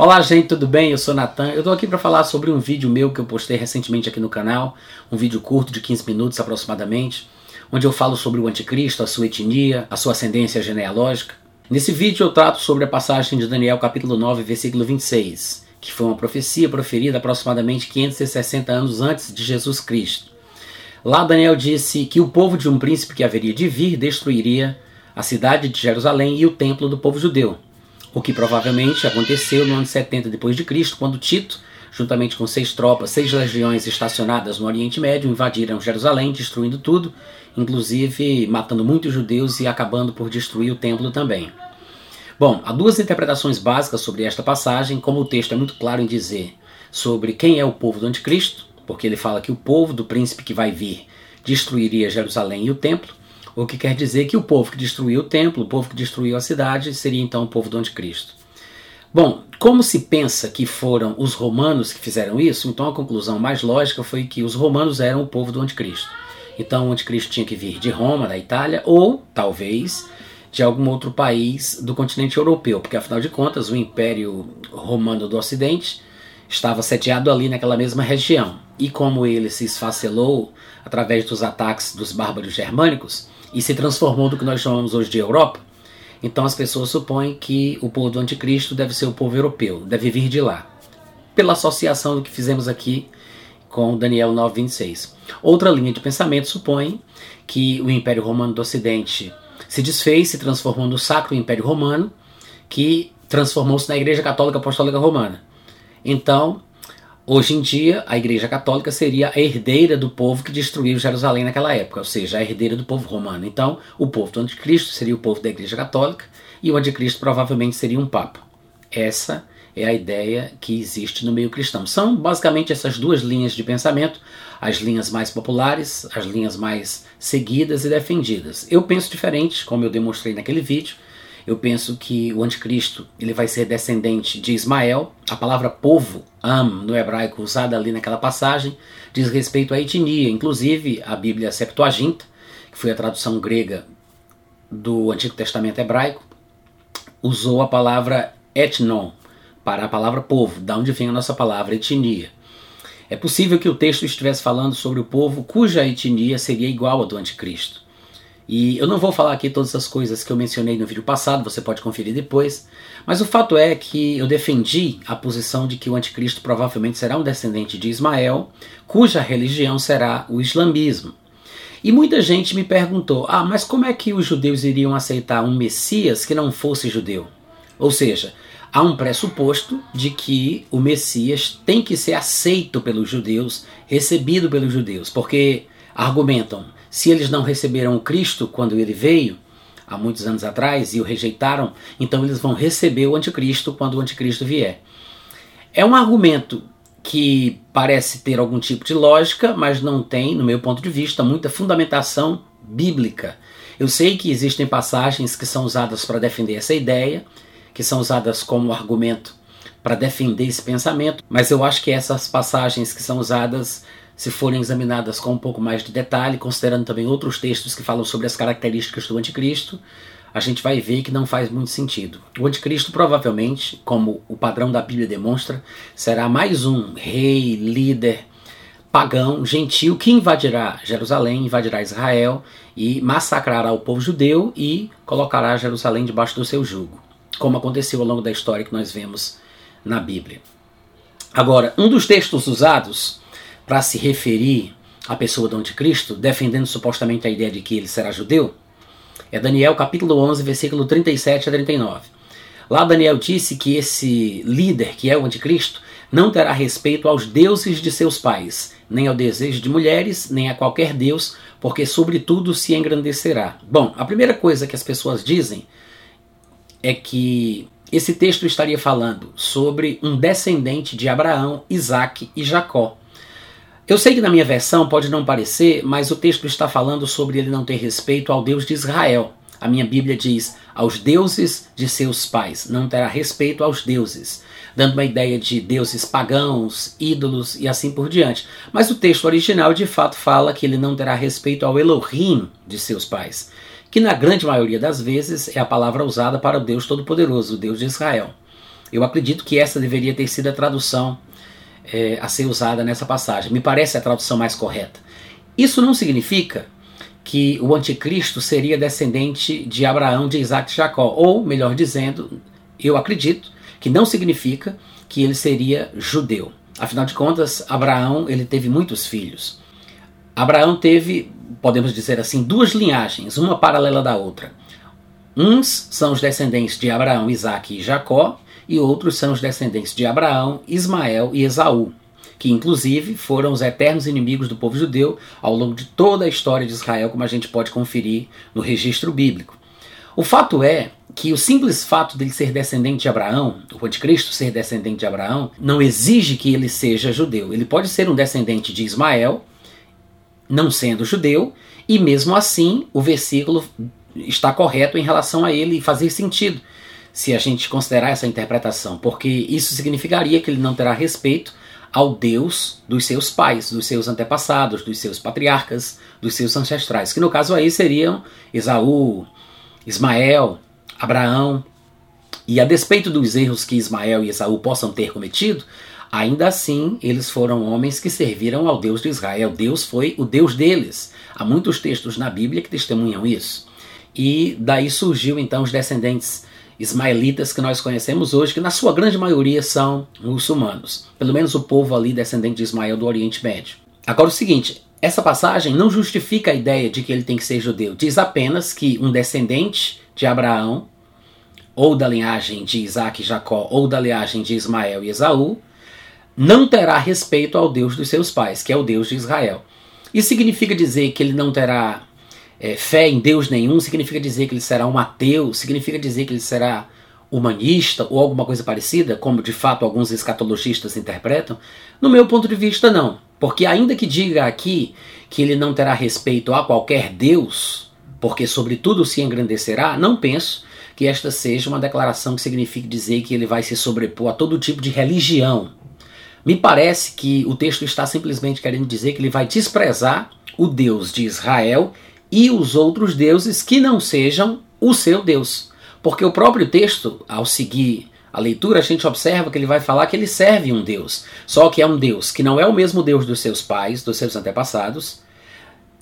Olá, gente, tudo bem? Eu sou Natan. Eu tô aqui para falar sobre um vídeo meu que eu postei recentemente aqui no canal, um vídeo curto de 15 minutos aproximadamente, onde eu falo sobre o anticristo, a sua etnia, a sua ascendência genealógica. Nesse vídeo eu trato sobre a passagem de Daniel capítulo 9, versículo 26, que foi uma profecia proferida aproximadamente 560 anos antes de Jesus Cristo. Lá Daniel disse que o povo de um príncipe que haveria de vir destruiria a cidade de Jerusalém e o templo do povo judeu o que provavelmente aconteceu no ano 70 depois de Cristo, quando Tito, juntamente com seis tropas, seis legiões estacionadas no Oriente Médio, invadiram Jerusalém, destruindo tudo, inclusive matando muitos judeus e acabando por destruir o templo também. Bom, há duas interpretações básicas sobre esta passagem, como o texto é muito claro em dizer sobre quem é o povo do anticristo, porque ele fala que o povo do príncipe que vai vir destruiria Jerusalém e o templo, o que quer dizer que o povo que destruiu o templo, o povo que destruiu a cidade, seria então o povo do anticristo. Bom, como se pensa que foram os romanos que fizeram isso, então a conclusão mais lógica foi que os romanos eram o povo do anticristo. Então o anticristo tinha que vir de Roma, da Itália, ou talvez de algum outro país do continente europeu, porque afinal de contas o Império Romano do Ocidente estava sediado ali naquela mesma região. E como ele se esfacelou através dos ataques dos bárbaros germânicos, e se transformou do que nós chamamos hoje de Europa, então as pessoas supõem que o povo do anticristo deve ser o povo europeu, deve vir de lá. Pela associação do que fizemos aqui com Daniel 9:26. Outra linha de pensamento supõe que o Império Romano do Ocidente se desfez, se transformou no Sacro Império Romano, que transformou-se na Igreja Católica Apostólica Romana. Então, Hoje em dia, a Igreja Católica seria a herdeira do povo que destruiu Jerusalém naquela época, ou seja, a herdeira do povo romano. Então, o povo do Anticristo seria o povo da Igreja Católica e o Anticristo provavelmente seria um Papa. Essa é a ideia que existe no meio cristão. São basicamente essas duas linhas de pensamento, as linhas mais populares, as linhas mais seguidas e defendidas. Eu penso diferente, como eu demonstrei naquele vídeo. Eu penso que o anticristo ele vai ser descendente de Ismael. A palavra povo, am, no hebraico, usada ali naquela passagem, diz respeito à etnia. Inclusive, a Bíblia Septuaginta, que foi a tradução grega do Antigo Testamento hebraico, usou a palavra etnon para a palavra povo, da onde vem a nossa palavra etnia. É possível que o texto estivesse falando sobre o povo cuja etnia seria igual à do anticristo. E eu não vou falar aqui todas as coisas que eu mencionei no vídeo passado, você pode conferir depois. Mas o fato é que eu defendi a posição de que o anticristo provavelmente será um descendente de Ismael, cuja religião será o islamismo. E muita gente me perguntou: ah, mas como é que os judeus iriam aceitar um Messias que não fosse judeu? Ou seja, há um pressuposto de que o Messias tem que ser aceito pelos judeus, recebido pelos judeus, porque argumentam se eles não receberam o Cristo quando ele veio, há muitos anos atrás, e o rejeitaram, então eles vão receber o anticristo quando o anticristo vier. É um argumento que parece ter algum tipo de lógica, mas não tem, no meu ponto de vista, muita fundamentação bíblica. Eu sei que existem passagens que são usadas para defender essa ideia, que são usadas como argumento para defender esse pensamento, mas eu acho que essas passagens que são usadas se forem examinadas com um pouco mais de detalhe, considerando também outros textos que falam sobre as características do anticristo, a gente vai ver que não faz muito sentido. O anticristo provavelmente, como o padrão da Bíblia demonstra, será mais um rei, líder, pagão, gentil que invadirá Jerusalém, invadirá Israel e massacrará o povo judeu e colocará Jerusalém debaixo do seu jugo, como aconteceu ao longo da história que nós vemos na Bíblia. Agora, um dos textos usados para se referir à pessoa do anticristo, defendendo supostamente a ideia de que ele será judeu, é Daniel capítulo 11, versículo 37 a 39. Lá Daniel disse que esse líder, que é o anticristo, não terá respeito aos deuses de seus pais, nem ao desejo de mulheres, nem a qualquer deus, porque sobretudo se engrandecerá. Bom, a primeira coisa que as pessoas dizem é que esse texto estaria falando sobre um descendente de Abraão, Isaac e Jacó. Eu sei que na minha versão pode não parecer, mas o texto está falando sobre ele não ter respeito ao Deus de Israel. A minha Bíblia diz aos deuses de seus pais, não terá respeito aos deuses, dando uma ideia de deuses pagãos, ídolos e assim por diante. Mas o texto original de fato fala que ele não terá respeito ao Elohim de seus pais, que na grande maioria das vezes é a palavra usada para o Deus Todo-Poderoso, o Deus de Israel. Eu acredito que essa deveria ter sido a tradução é, a ser usada nessa passagem. Me parece a tradução mais correta. Isso não significa que o anticristo seria descendente de Abraão, de Isaac e Jacó. Ou, melhor dizendo, eu acredito que não significa que ele seria judeu. Afinal de contas, Abraão ele teve muitos filhos. Abraão teve, podemos dizer assim, duas linhagens, uma paralela da outra. Uns são os descendentes de Abraão, Isaac e Jacó, e outros são os descendentes de Abraão, Ismael e Esaú que inclusive foram os eternos inimigos do povo judeu ao longo de toda a história de Israel, como a gente pode conferir no registro bíblico. O fato é que o simples fato dele ser descendente de Abraão, o anticristo ser descendente de Abraão, não exige que ele seja judeu. Ele pode ser um descendente de Ismael, não sendo judeu, e mesmo assim o versículo está correto em relação a ele e fazer sentido se a gente considerar essa interpretação, porque isso significaria que ele não terá respeito ao Deus dos seus pais, dos seus antepassados, dos seus patriarcas, dos seus ancestrais, que no caso aí seriam Esaú, Ismael, Abraão. E a despeito dos erros que Ismael e Esaú possam ter cometido, ainda assim eles foram homens que serviram ao Deus de Israel. Deus foi o Deus deles. Há muitos textos na Bíblia que testemunham isso. E daí surgiu então os descendentes ismaelitas que nós conhecemos hoje, que na sua grande maioria são muçulmanos. Pelo menos o povo ali descendente de Ismael do Oriente Médio. Agora o seguinte, essa passagem não justifica a ideia de que ele tem que ser judeu. Diz apenas que um descendente de Abraão, ou da linhagem de Isaac e Jacó, ou da linhagem de Ismael e Esaú, não terá respeito ao Deus dos seus pais, que é o Deus de Israel. Isso significa dizer que ele não terá é, fé em Deus nenhum significa dizer que ele será um ateu, significa dizer que ele será humanista ou alguma coisa parecida, como de fato alguns escatologistas interpretam? No meu ponto de vista, não. Porque, ainda que diga aqui que ele não terá respeito a qualquer Deus, porque sobre tudo se engrandecerá, não penso que esta seja uma declaração que signifique dizer que ele vai se sobrepor a todo tipo de religião. Me parece que o texto está simplesmente querendo dizer que ele vai desprezar o Deus de Israel e os outros deuses que não sejam o seu Deus. Porque o próprio texto, ao seguir a leitura, a gente observa que ele vai falar que ele serve um Deus. Só que é um Deus que não é o mesmo Deus dos seus pais, dos seus antepassados,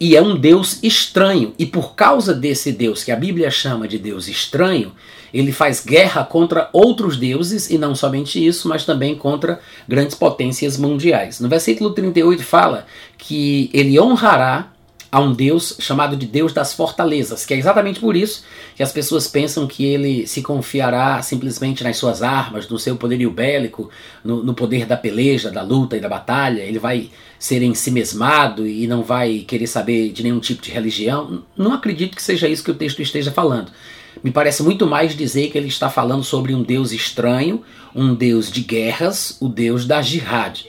e é um Deus estranho. E por causa desse Deus, que a Bíblia chama de Deus estranho, ele faz guerra contra outros deuses, e não somente isso, mas também contra grandes potências mundiais. No versículo 38 fala que ele honrará a um Deus chamado de Deus das fortalezas, que é exatamente por isso que as pessoas pensam que ele se confiará simplesmente nas suas armas, no seu poderio bélico, no, no poder da peleja, da luta e da batalha. Ele vai ser ensimesmado e não vai querer saber de nenhum tipo de religião. Não acredito que seja isso que o texto esteja falando. Me parece muito mais dizer que ele está falando sobre um Deus estranho, um Deus de guerras, o Deus da jihad.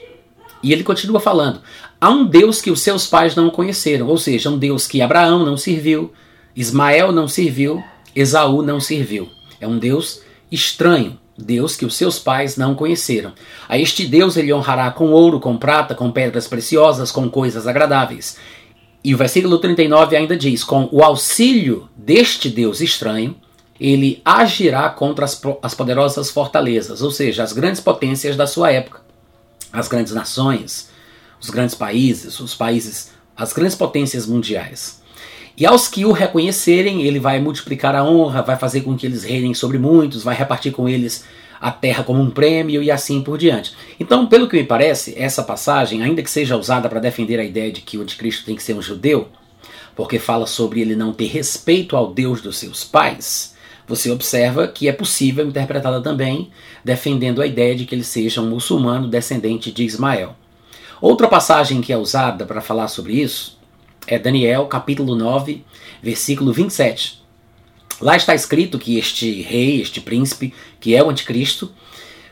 E ele continua falando: há um Deus que os seus pais não conheceram, ou seja, um Deus que Abraão não serviu, Ismael não serviu, Esaú não serviu. É um Deus estranho, Deus que os seus pais não conheceram. A este Deus ele honrará com ouro, com prata, com pedras preciosas, com coisas agradáveis. E o versículo 39 ainda diz: com o auxílio deste Deus estranho, ele agirá contra as, as poderosas fortalezas, ou seja, as grandes potências da sua época as grandes nações, os grandes países, os países, as grandes potências mundiais. E aos que o reconhecerem, ele vai multiplicar a honra, vai fazer com que eles reinem sobre muitos, vai repartir com eles a terra como um prêmio e assim por diante. Então, pelo que me parece, essa passagem, ainda que seja usada para defender a ideia de que o anticristo tem que ser um judeu, porque fala sobre ele não ter respeito ao Deus dos seus pais, você observa que é possível interpretá-la também defendendo a ideia de que ele seja um muçulmano descendente de Ismael. Outra passagem que é usada para falar sobre isso é Daniel, capítulo 9, versículo 27. Lá está escrito que este rei, este príncipe, que é o anticristo,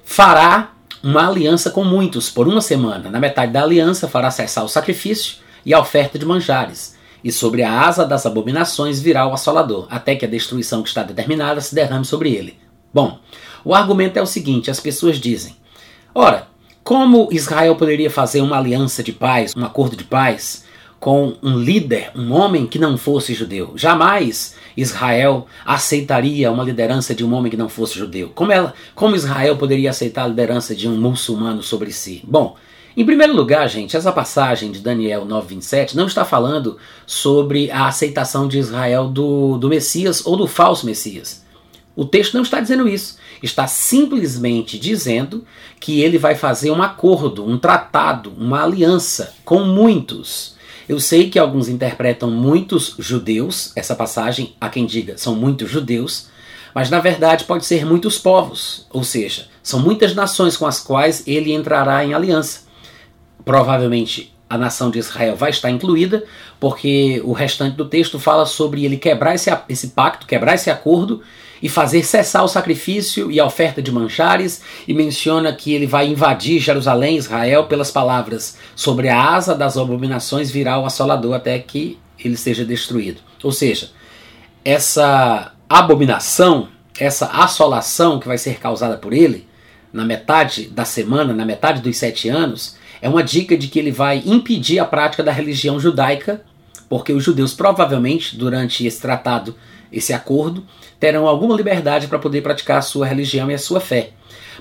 fará uma aliança com muitos por uma semana. Na metade da aliança fará cessar o sacrifício e a oferta de manjares e sobre a asa das abominações virá o assolador, até que a destruição que está determinada se derrame sobre ele. Bom, o argumento é o seguinte: as pessoas dizem, ora, como Israel poderia fazer uma aliança de paz, um acordo de paz, com um líder, um homem que não fosse judeu? Jamais Israel aceitaria uma liderança de um homem que não fosse judeu? Como, ela, como Israel poderia aceitar a liderança de um muçulmano sobre si? Bom, em primeiro lugar, gente, essa passagem de Daniel 9,27 não está falando sobre a aceitação de Israel do, do Messias ou do falso Messias. O texto não está dizendo isso. Está simplesmente dizendo que ele vai fazer um acordo, um tratado, uma aliança com muitos. Eu sei que alguns interpretam muitos judeus, essa passagem, há quem diga, são muitos judeus, mas na verdade pode ser muitos povos, ou seja, são muitas nações com as quais ele entrará em aliança. Provavelmente a nação de Israel vai estar incluída, porque o restante do texto fala sobre ele quebrar esse, esse pacto, quebrar esse acordo e fazer cessar o sacrifício e a oferta de manchares, e menciona que ele vai invadir Jerusalém, Israel, pelas palavras: sobre a asa das abominações virá o assolador até que ele seja destruído. Ou seja, essa abominação, essa assolação que vai ser causada por ele, na metade da semana, na metade dos sete anos, é uma dica de que ele vai impedir a prática da religião judaica, porque os judeus provavelmente, durante esse tratado, esse acordo, terão alguma liberdade para poder praticar a sua religião e a sua fé.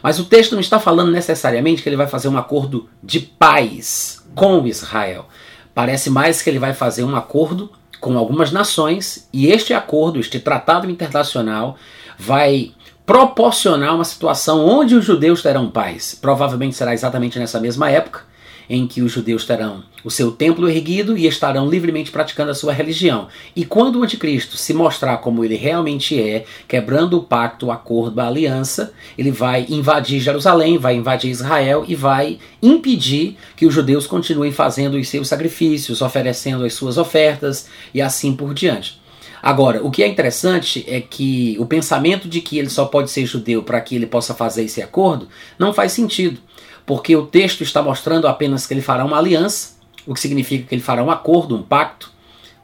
Mas o texto não está falando necessariamente que ele vai fazer um acordo de paz com Israel. Parece mais que ele vai fazer um acordo com algumas nações e este acordo, este tratado internacional, vai proporcionar uma situação onde os judeus terão paz. Provavelmente será exatamente nessa mesma época em que os judeus terão o seu templo erguido e estarão livremente praticando a sua religião. E quando o anticristo se mostrar como ele realmente é, quebrando o pacto, o acordo, a aliança, ele vai invadir Jerusalém, vai invadir Israel e vai impedir que os judeus continuem fazendo os seus sacrifícios, oferecendo as suas ofertas e assim por diante. Agora, o que é interessante é que o pensamento de que ele só pode ser judeu para que ele possa fazer esse acordo não faz sentido porque o texto está mostrando apenas que ele fará uma aliança, o que significa que ele fará um acordo, um pacto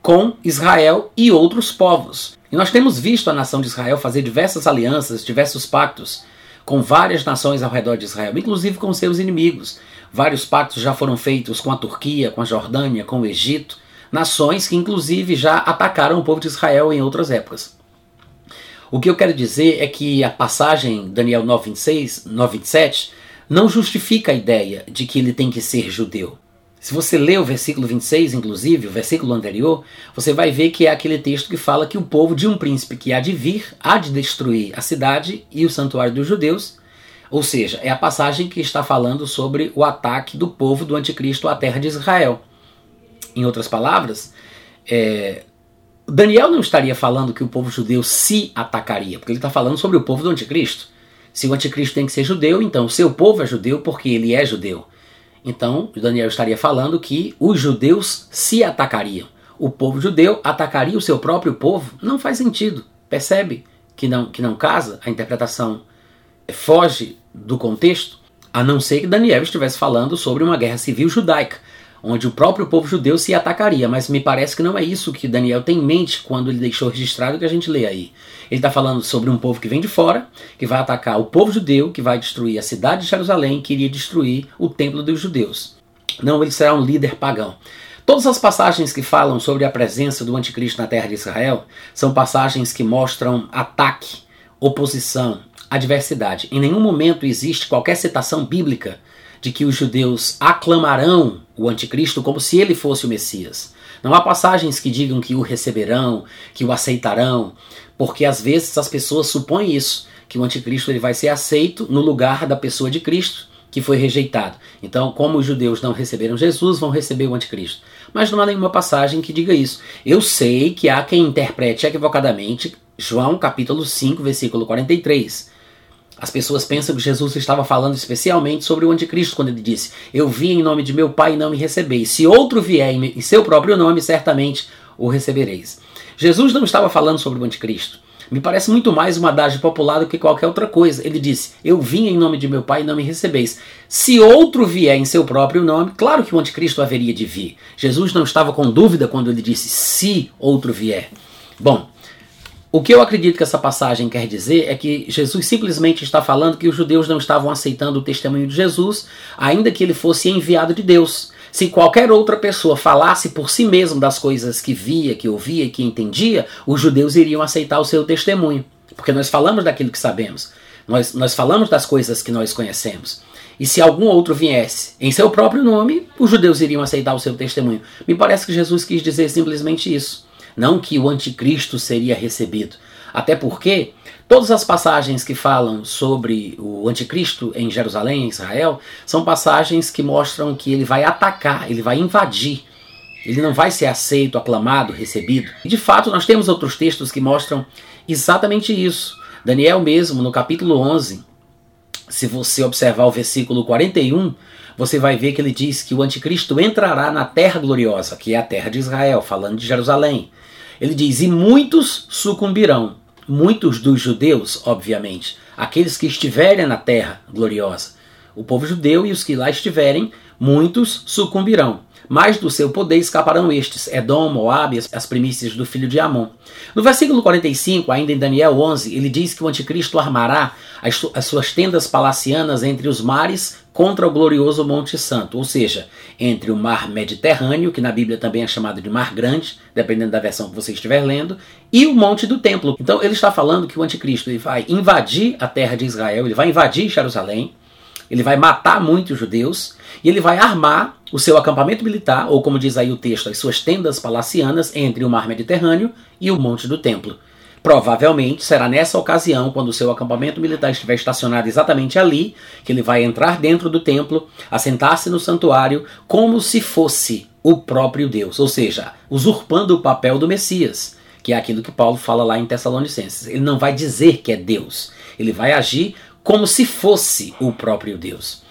com Israel e outros povos. E nós temos visto a nação de Israel fazer diversas alianças, diversos pactos com várias nações ao redor de Israel, inclusive com seus inimigos. Vários pactos já foram feitos com a Turquia, com a Jordânia, com o Egito, nações que inclusive já atacaram o povo de Israel em outras épocas. O que eu quero dizer é que a passagem Daniel 9:26, 9:27 não justifica a ideia de que ele tem que ser judeu. Se você lê o versículo 26, inclusive, o versículo anterior, você vai ver que é aquele texto que fala que o povo de um príncipe que há de vir há de destruir a cidade e o santuário dos judeus. Ou seja, é a passagem que está falando sobre o ataque do povo do anticristo à terra de Israel. Em outras palavras, é, Daniel não estaria falando que o povo judeu se atacaria, porque ele está falando sobre o povo do anticristo. Se o anticristo tem que ser judeu, então o seu povo é judeu porque ele é judeu. Então, Daniel estaria falando que os judeus se atacariam. O povo judeu atacaria o seu próprio povo? Não faz sentido. Percebe que não, que não casa? A interpretação foge do contexto? A não ser que Daniel estivesse falando sobre uma guerra civil judaica onde o próprio povo judeu se atacaria, mas me parece que não é isso que Daniel tem em mente quando ele deixou registrado o que a gente lê aí. Ele está falando sobre um povo que vem de fora, que vai atacar o povo judeu, que vai destruir a cidade de Jerusalém, que iria destruir o templo dos judeus. Não, ele será um líder pagão. Todas as passagens que falam sobre a presença do anticristo na terra de Israel são passagens que mostram ataque, oposição, adversidade. Em nenhum momento existe qualquer citação bíblica de que os judeus aclamarão o anticristo como se ele fosse o Messias. Não há passagens que digam que o receberão, que o aceitarão, porque às vezes as pessoas supõem isso, que o anticristo ele vai ser aceito no lugar da pessoa de Cristo que foi rejeitado. Então, como os judeus não receberam Jesus, vão receber o anticristo. Mas não há nenhuma passagem que diga isso. Eu sei que há quem interprete equivocadamente João capítulo 5, versículo 43 as pessoas pensam que Jesus estava falando especialmente sobre o anticristo quando ele disse: Eu vim em nome de meu Pai e não me recebeis. Se outro vier em seu próprio nome, certamente o recebereis. Jesus não estava falando sobre o anticristo. Me parece muito mais uma adagem popular do que qualquer outra coisa. Ele disse: Eu vim em nome de meu Pai e não me recebeis. Se outro vier em seu próprio nome, claro que o anticristo haveria de vir. Jesus não estava com dúvida quando ele disse: Se outro vier. Bom, O que eu acredito que essa passagem quer dizer é que Jesus simplesmente está falando que os judeus não estavam aceitando o testemunho de Jesus, ainda que ele fosse enviado de Deus. Se qualquer outra pessoa falasse por si mesmo das coisas que via, que ouvia e que entendia, os judeus iriam aceitar o seu testemunho. Porque nós falamos daquilo que sabemos, nós, nós falamos das coisas que nós conhecemos. E se algum outro viesse em seu próprio nome, os judeus iriam aceitar o seu testemunho. Me parece que Jesus quis dizer simplesmente isso. Não que o anticristo seria recebido. Até porque todas as passagens que falam sobre o anticristo em Jerusalém, em Israel, são passagens que mostram que ele vai atacar, ele vai invadir. Ele não vai ser aceito, aclamado, recebido. E de fato, nós temos outros textos que mostram exatamente isso. Daniel mesmo, no capítulo 11, se você observar o versículo 41, você vai ver que ele diz que o anticristo entrará na terra gloriosa, que é a terra de Israel, falando de Jerusalém. Ele diz: E muitos sucumbirão. Muitos dos judeus, obviamente, aqueles que estiverem na terra gloriosa. O povo judeu e os que lá estiverem, muitos sucumbirão mas do seu poder escaparão estes, Edom, Moab, as primícias do filho de Amon. No versículo 45, ainda em Daniel 11, ele diz que o anticristo armará as, as suas tendas palacianas entre os mares contra o glorioso Monte Santo, ou seja, entre o mar Mediterrâneo, que na Bíblia também é chamado de Mar Grande, dependendo da versão que você estiver lendo, e o Monte do Templo. Então ele está falando que o anticristo ele vai invadir a terra de Israel, ele vai invadir Jerusalém, ele vai matar muitos judeus e ele vai armar o seu acampamento militar, ou como diz aí o texto, as suas tendas palacianas entre o mar Mediterrâneo e o Monte do Templo. Provavelmente será nessa ocasião, quando o seu acampamento militar estiver estacionado exatamente ali, que ele vai entrar dentro do templo, assentar-se no santuário, como se fosse o próprio Deus, ou seja, usurpando o papel do Messias, que é aquilo que Paulo fala lá em Tessalonicenses. Ele não vai dizer que é Deus, ele vai agir como se fosse o próprio Deus.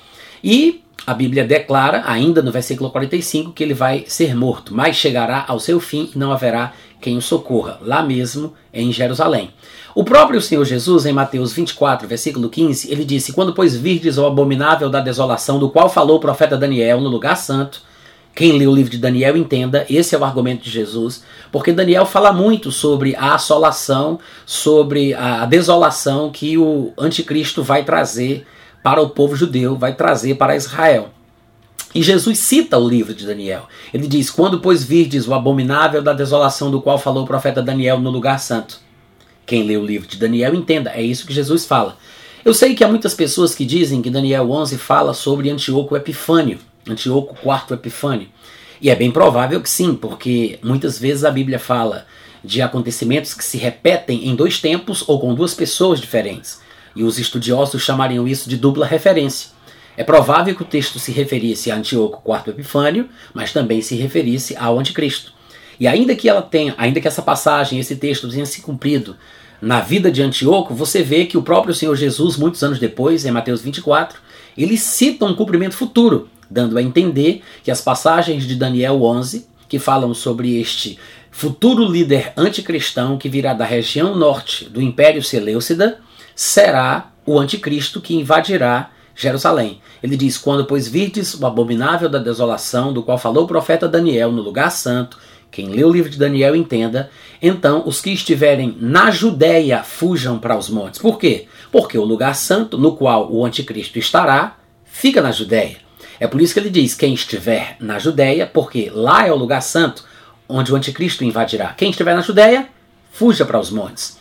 E a Bíblia declara, ainda no versículo 45, que ele vai ser morto, mas chegará ao seu fim e não haverá quem o socorra, lá mesmo em Jerusalém. O próprio Senhor Jesus, em Mateus 24, versículo 15, ele disse: Quando, pois, virdes o abominável da desolação, do qual falou o profeta Daniel no lugar santo, quem lê o livro de Daniel entenda, esse é o argumento de Jesus, porque Daniel fala muito sobre a assolação, sobre a desolação que o anticristo vai trazer para o povo judeu, vai trazer para Israel. E Jesus cita o livro de Daniel. Ele diz: Quando, pois, virdes o abominável da desolação do qual falou o profeta Daniel no lugar santo. Quem lê o livro de Daniel entenda, é isso que Jesus fala. Eu sei que há muitas pessoas que dizem que Daniel 11 fala sobre Antíoco Epifânio. Antíoco IV Epifânio. E é bem provável que sim, porque muitas vezes a Bíblia fala de acontecimentos que se repetem em dois tempos ou com duas pessoas diferentes. E os estudiosos chamariam isso de dupla referência. É provável que o texto se referisse a Antíoco IV Epifânio, mas também se referisse ao Anticristo. E ainda que ela tenha, ainda que essa passagem, esse texto tenha se cumprido na vida de Antíoco, você vê que o próprio Senhor Jesus, muitos anos depois, em Mateus 24, ele cita um cumprimento futuro dando a entender que as passagens de Daniel 11, que falam sobre este futuro líder anticristão que virá da região norte do Império Seleucida, será o anticristo que invadirá Jerusalém. Ele diz: Quando, pois, virdes o abominável da desolação, do qual falou o profeta Daniel no lugar santo, quem lê o livro de Daniel entenda, então os que estiverem na Judéia fujam para os montes. Por quê? Porque o lugar santo no qual o anticristo estará fica na Judéia. É por isso que ele diz: quem estiver na Judéia, porque lá é o lugar santo onde o anticristo invadirá. Quem estiver na Judéia, fuja para os montes.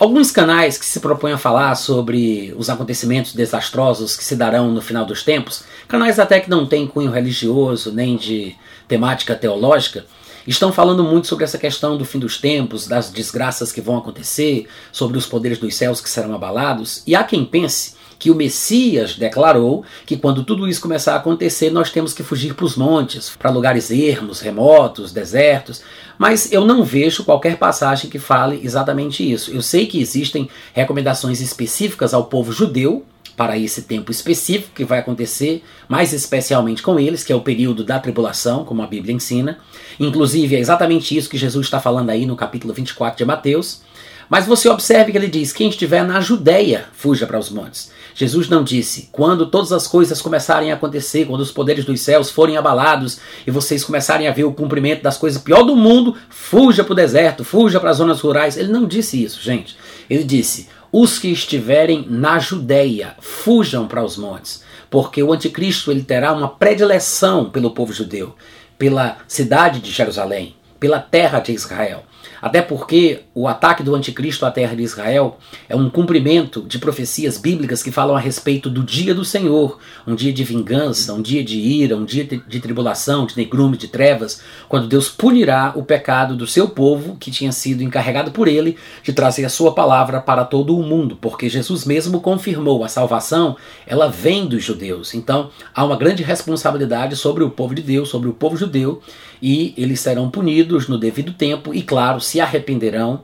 Alguns canais que se propõem a falar sobre os acontecimentos desastrosos que se darão no final dos tempos, canais até que não têm cunho religioso nem de temática teológica, estão falando muito sobre essa questão do fim dos tempos, das desgraças que vão acontecer, sobre os poderes dos céus que serão abalados. E há quem pense que o Messias declarou que quando tudo isso começar a acontecer, nós temos que fugir para os montes, para lugares ermos, remotos, desertos. Mas eu não vejo qualquer passagem que fale exatamente isso. Eu sei que existem recomendações específicas ao povo judeu para esse tempo específico que vai acontecer, mais especialmente com eles, que é o período da tribulação, como a Bíblia ensina. Inclusive, é exatamente isso que Jesus está falando aí no capítulo 24 de Mateus. Mas você observe que ele diz: quem estiver na Judéia, fuja para os montes. Jesus não disse: quando todas as coisas começarem a acontecer, quando os poderes dos céus forem abalados e vocês começarem a ver o cumprimento das coisas pior do mundo, fuja para o deserto, fuja para as zonas rurais. Ele não disse isso, gente. Ele disse: os que estiverem na Judéia, fujam para os montes, porque o anticristo ele terá uma predileção pelo povo judeu, pela cidade de Jerusalém, pela terra de Israel. Até porque o ataque do anticristo à terra de Israel é um cumprimento de profecias bíblicas que falam a respeito do dia do Senhor, um dia de vingança, um dia de ira, um dia de tribulação, de negrume, de trevas, quando Deus punirá o pecado do seu povo que tinha sido encarregado por ele de trazer a sua palavra para todo o mundo, porque Jesus mesmo confirmou a salvação, ela vem dos judeus. Então, há uma grande responsabilidade sobre o povo de Deus, sobre o povo judeu, e eles serão punidos no devido tempo e claro, se arrependerão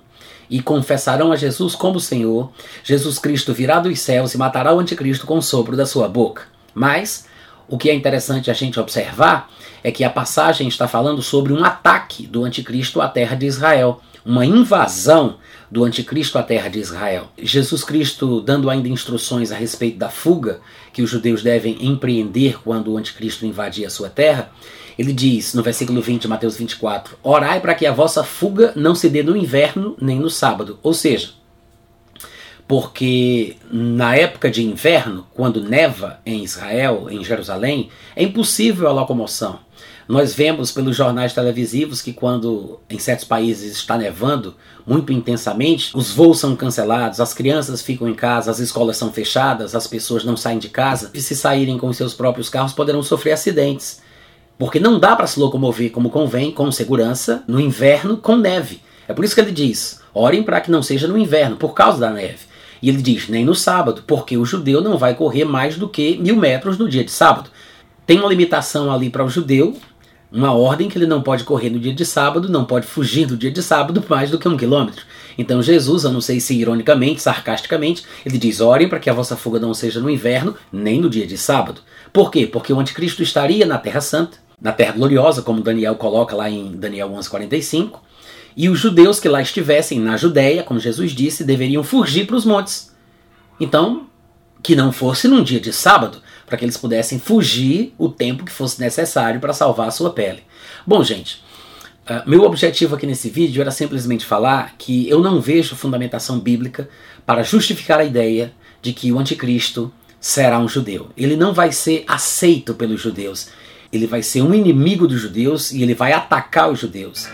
e confessarão a Jesus como Senhor, Jesus Cristo virá dos céus e matará o anticristo com o sopro da sua boca. Mas o que é interessante a gente observar é que a passagem está falando sobre um ataque do anticristo à terra de Israel, uma invasão do anticristo à terra de Israel. Jesus Cristo dando ainda instruções a respeito da fuga que os judeus devem empreender quando o anticristo invadir a sua terra, ele diz no versículo 20 de Mateus 24: Orai para que a vossa fuga não se dê no inverno nem no sábado. Ou seja, porque na época de inverno, quando neva em Israel, em Jerusalém, é impossível a locomoção. Nós vemos pelos jornais televisivos que quando em certos países está nevando muito intensamente, os voos são cancelados, as crianças ficam em casa, as escolas são fechadas, as pessoas não saem de casa e se saírem com seus próprios carros poderão sofrer acidentes. Porque não dá para se locomover como convém, com segurança, no inverno com neve. É por isso que ele diz: orem para que não seja no inverno, por causa da neve. E ele diz: nem no sábado, porque o judeu não vai correr mais do que mil metros no dia de sábado. Tem uma limitação ali para o judeu, uma ordem que ele não pode correr no dia de sábado, não pode fugir do dia de sábado mais do que um quilômetro. Então Jesus, eu não sei se ironicamente, sarcasticamente, ele diz: orem para que a vossa fuga não seja no inverno, nem no dia de sábado. Por quê? Porque o anticristo estaria na Terra Santa, na Terra Gloriosa, como Daniel coloca lá em Daniel 11:45, e os judeus que lá estivessem na Judéia, como Jesus disse, deveriam fugir para os montes. Então, que não fosse num dia de sábado, para que eles pudessem fugir o tempo que fosse necessário para salvar a sua pele. Bom, gente, uh, meu objetivo aqui nesse vídeo era simplesmente falar que eu não vejo fundamentação bíblica para justificar a ideia de que o anticristo será um judeu. Ele não vai ser aceito pelos judeus ele vai ser um inimigo dos judeus e ele vai atacar os judeus.